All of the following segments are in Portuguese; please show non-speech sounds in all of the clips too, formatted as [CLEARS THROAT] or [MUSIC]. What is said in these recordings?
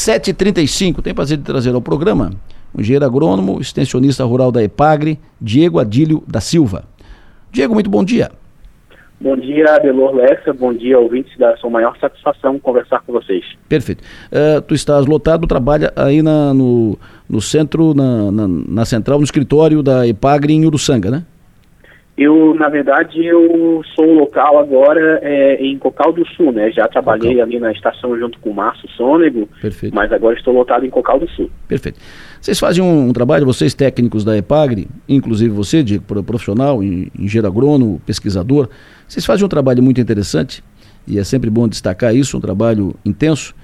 7h35, tem prazer de trazer ao programa o engenheiro agrônomo, extensionista rural da EPAGRE, Diego Adílio da Silva. Diego, muito bom dia. Bom dia, Adelor Lessa. Bom dia, ouvintes da sua maior satisfação conversar com vocês. Perfeito. Uh, tu estás lotado, trabalha aí na, no, no centro, na, na, na, central, no escritório da EPAGRE em Uruçanga, né? Eu, na verdade, eu sou local agora é, em Cocal do Sul, né? Já trabalhei Cocal. ali na estação junto com o Márcio Sônego, Perfeito. mas agora estou lotado em Cocal do Sul. Perfeito. Vocês fazem um, um trabalho, vocês técnicos da EPAGRE, inclusive você, de profissional, engenheiro agrônomo, pesquisador, vocês fazem um trabalho muito interessante, e é sempre bom destacar isso, um trabalho intenso,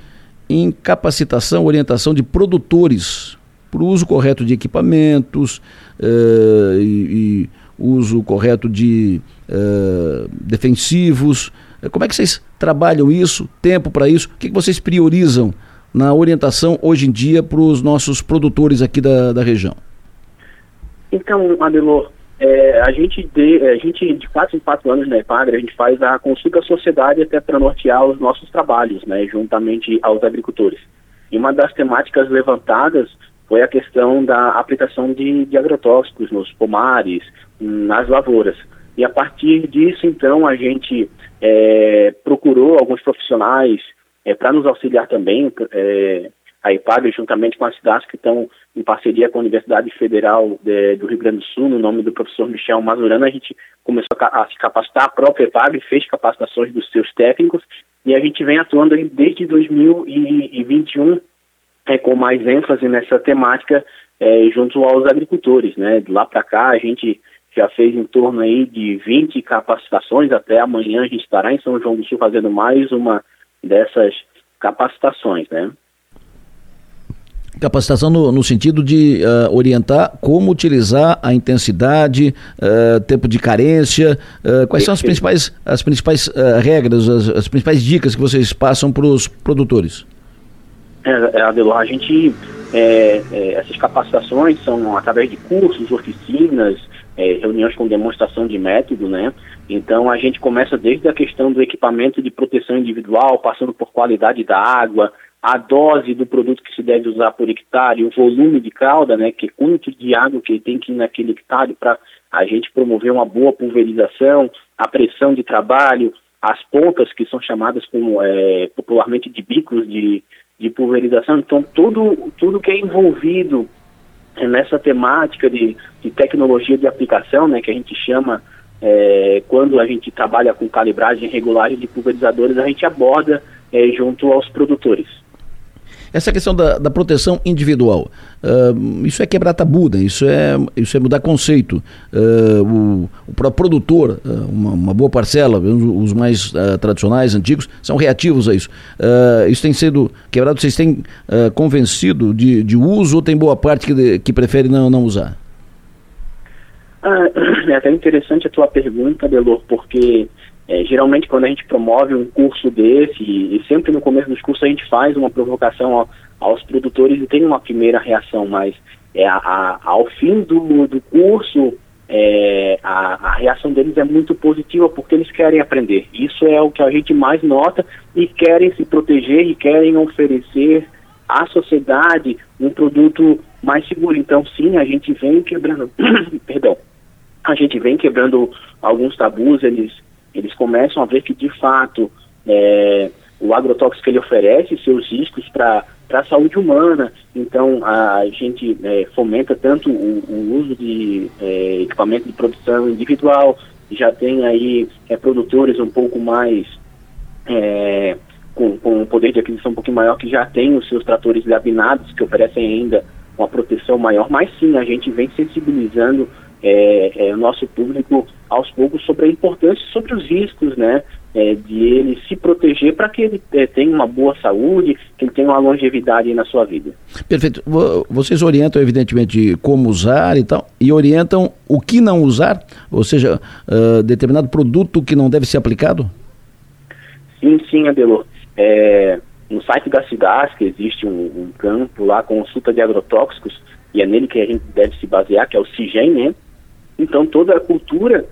em capacitação, orientação de produtores para o uso correto de equipamentos uh, e, e uso correto de uh, defensivos. Como é que vocês trabalham isso, tempo para isso? O que, que vocês priorizam na orientação hoje em dia para os nossos produtores aqui da, da região? Então, Adelor, é, a, gente de, a gente de quatro em quatro anos na EPAGRE, a gente faz a consulta à sociedade até para nortear os nossos trabalhos, né, juntamente aos agricultores. E uma das temáticas levantadas foi a questão da aplicação de, de agrotóxicos nos pomares, nas lavouras. E a partir disso, então, a gente é, procurou alguns profissionais é, para nos auxiliar também, é, a IPAG, juntamente com as cidades que estão em parceria com a Universidade Federal de, do Rio Grande do Sul, no nome do professor Michel Mazurano, a gente começou a, a se capacitar, a própria IPAG fez capacitações dos seus técnicos, e a gente vem atuando desde 2021 é, com mais ênfase nessa temática é, junto aos agricultores, né? De lá para cá a gente já fez em torno aí de 20 capacitações, até amanhã a gente estará em São João do Sul fazendo mais uma dessas capacitações, né? Capacitação no, no sentido de uh, orientar como utilizar a intensidade, uh, tempo de carência, uh, quais são as principais, as principais regras, as, as, principais dicas que vocês passam para os produtores? É, é, Adelor, a gente, é, é, essas capacitações são através de cursos, oficinas, é, reuniões com demonstração de método, né? Então a gente começa desde a questão do equipamento de proteção individual, passando por qualidade da água, a dose do produto que se deve usar por hectare, o volume de calda, né? Que quanto de água que tem que ir naquele hectare para a gente promover uma boa pulverização, a pressão de trabalho, as pontas que são chamadas como é, popularmente de bicos de de pulverização. Então, tudo, tudo que é envolvido nessa temática de, de tecnologia de aplicação, né, que a gente chama, é, quando a gente trabalha com calibragem regular de pulverizadores, a gente aborda é, junto aos produtores. Essa questão da, da proteção individual, uh, isso é quebrar tabu, né? isso, é, isso é mudar conceito. Uh, o, o produtor, uh, uma, uma, boa parcela, os mais tradicionais, antigos, são reativos a isso. isso tem sido quebrado, vocês têm convencido de, de uso ou tem boa parte que, que prefere não, não usar? Ah, [CLEARS THROAT] é até interessante a tua pergunta, Delor, porque é, geralmente, quando a gente promove um curso desse, e, sempre no começo dos cursos a gente faz uma provocação ao, aos produtores e tem uma primeira reação, mas é, a, a, ao fim do, do curso, é, a, a, reação deles é muito positiva porque eles querem aprender. Isso é o que a gente mais nota e querem se proteger e querem oferecer à sociedade um produto mais seguro. Então, sim, a gente vem quebrando, [CLEARS THROAT] perdão, a gente vem quebrando alguns tabus, eles eles começam a ver que, de fato, é, o agrotóxico ele oferece seus riscos para a saúde humana. Então, a gente é, fomenta tanto o, o uso de é, equipamento de produção individual, já tem aí é, produtores um pouco mais é, com, com um poder de aquisição um pouquinho maior que já tem os seus tratores labinados que oferecem ainda uma proteção maior, mas sim, a gente vem sensibilizando é, é, o nosso público aos poucos sobre a importância, sobre os riscos, né, é, de ele se proteger para que ele é, tenha uma boa saúde, que ele tenha uma longevidade na sua vida. Perfeito. Vocês orientam, evidentemente, como usar e tal, e orientam o que não usar, ou seja, uh, determinado produto que não deve ser aplicado? Sim, sim, Adelor. É, no site da que existe um, um campo lá, consulta de agrotóxicos, e é nele que a gente deve se basear, que é o CIGEM, né? Então toda a cultura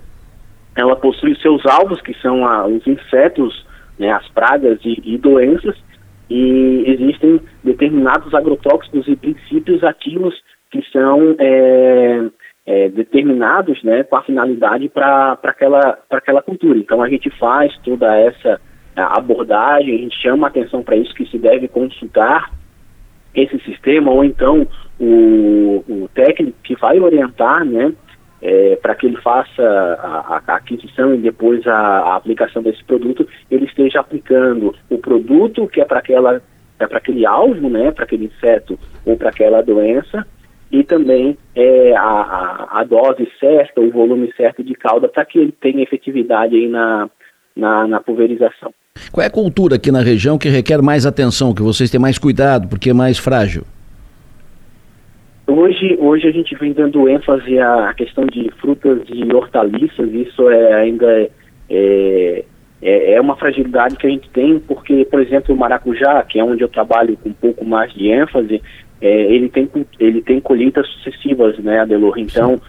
ela possui seus alvos, que são os insetos, né, as pragas e, e doenças, e existem determinados agrotóxicos e princípios ativos que são é, é, determinados né, com a finalidade para aquela, aquela cultura. Então a gente faz toda essa abordagem, a gente chama atenção para isso que se deve consultar esse sistema, ou então o, o técnico que vai orientar, né, é, para que ele faça a, a, aquisição e depois a, a, aplicação desse produto, ele esteja aplicando o produto que é para aquela é para aquele alvo, né, para aquele inseto ou para aquela doença, e também é, a, a, dose certa, o volume certo de cauda para que ele tenha efetividade aí na, na, na pulverização. Qual é a cultura aqui na região que requer mais atenção, que vocês têm mais cuidado, porque é mais frágil? Hoje, hoje a gente vem dando ênfase à questão de frutas e hortaliças, isso é ainda é, é, é, uma fragilidade que a gente tem, porque, por exemplo, o maracujá, que é onde eu trabalho com um pouco mais de ênfase, é, ele, tem, ele tem colheitas sucessivas, né, Adelor? Então,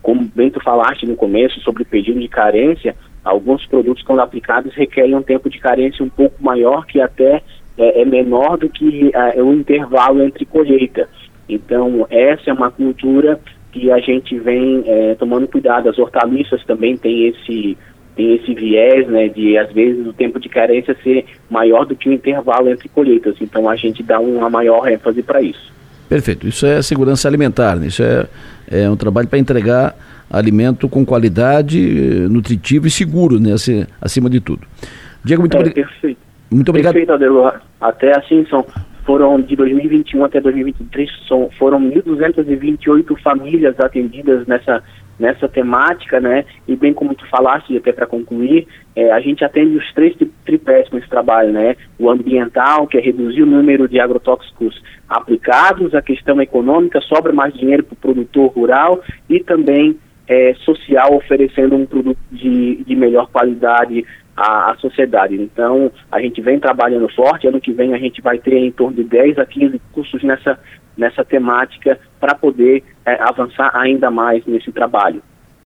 como bem tu falaste no começo sobre pedido de carência, alguns produtos quando aplicados requerem um tempo de carência um pouco maior, que até é, é menor do que é, o intervalo entre colheita. Então, essa é uma cultura que a gente vem é, tomando cuidado. As hortaliças também têm esse, tem esse viés, né, de às vezes o tempo de carência ser maior do que o intervalo entre colheitas. Então, a gente dá uma maior ênfase para isso. Perfeito. Isso é segurança alimentar, né? isso é, é um trabalho para entregar alimento com qualidade, nutritivo e seguro, né, acima de tudo. Diego, muito, é, obri... perfeito. muito obrigado. Perfeito, Adelo. Até assim, são foram de 2021 até 2023 são, foram 1.228 famílias atendidas nessa nessa temática, né? E bem como tu falaste, até para concluir, é, a gente atende os três tripés com esse trabalho, né? O ambiental, que é reduzir o número de agrotóxicos aplicados, a questão econômica, sobra mais dinheiro para o produtor rural e também é, social, oferecendo um produto de, de melhor qualidade à, à, sociedade. Então, a gente vem trabalhando forte, ano que vem a gente vai ter em torno de 10 a 15 cursos nessa, nessa temática para poder é, avançar ainda mais nesse trabalho.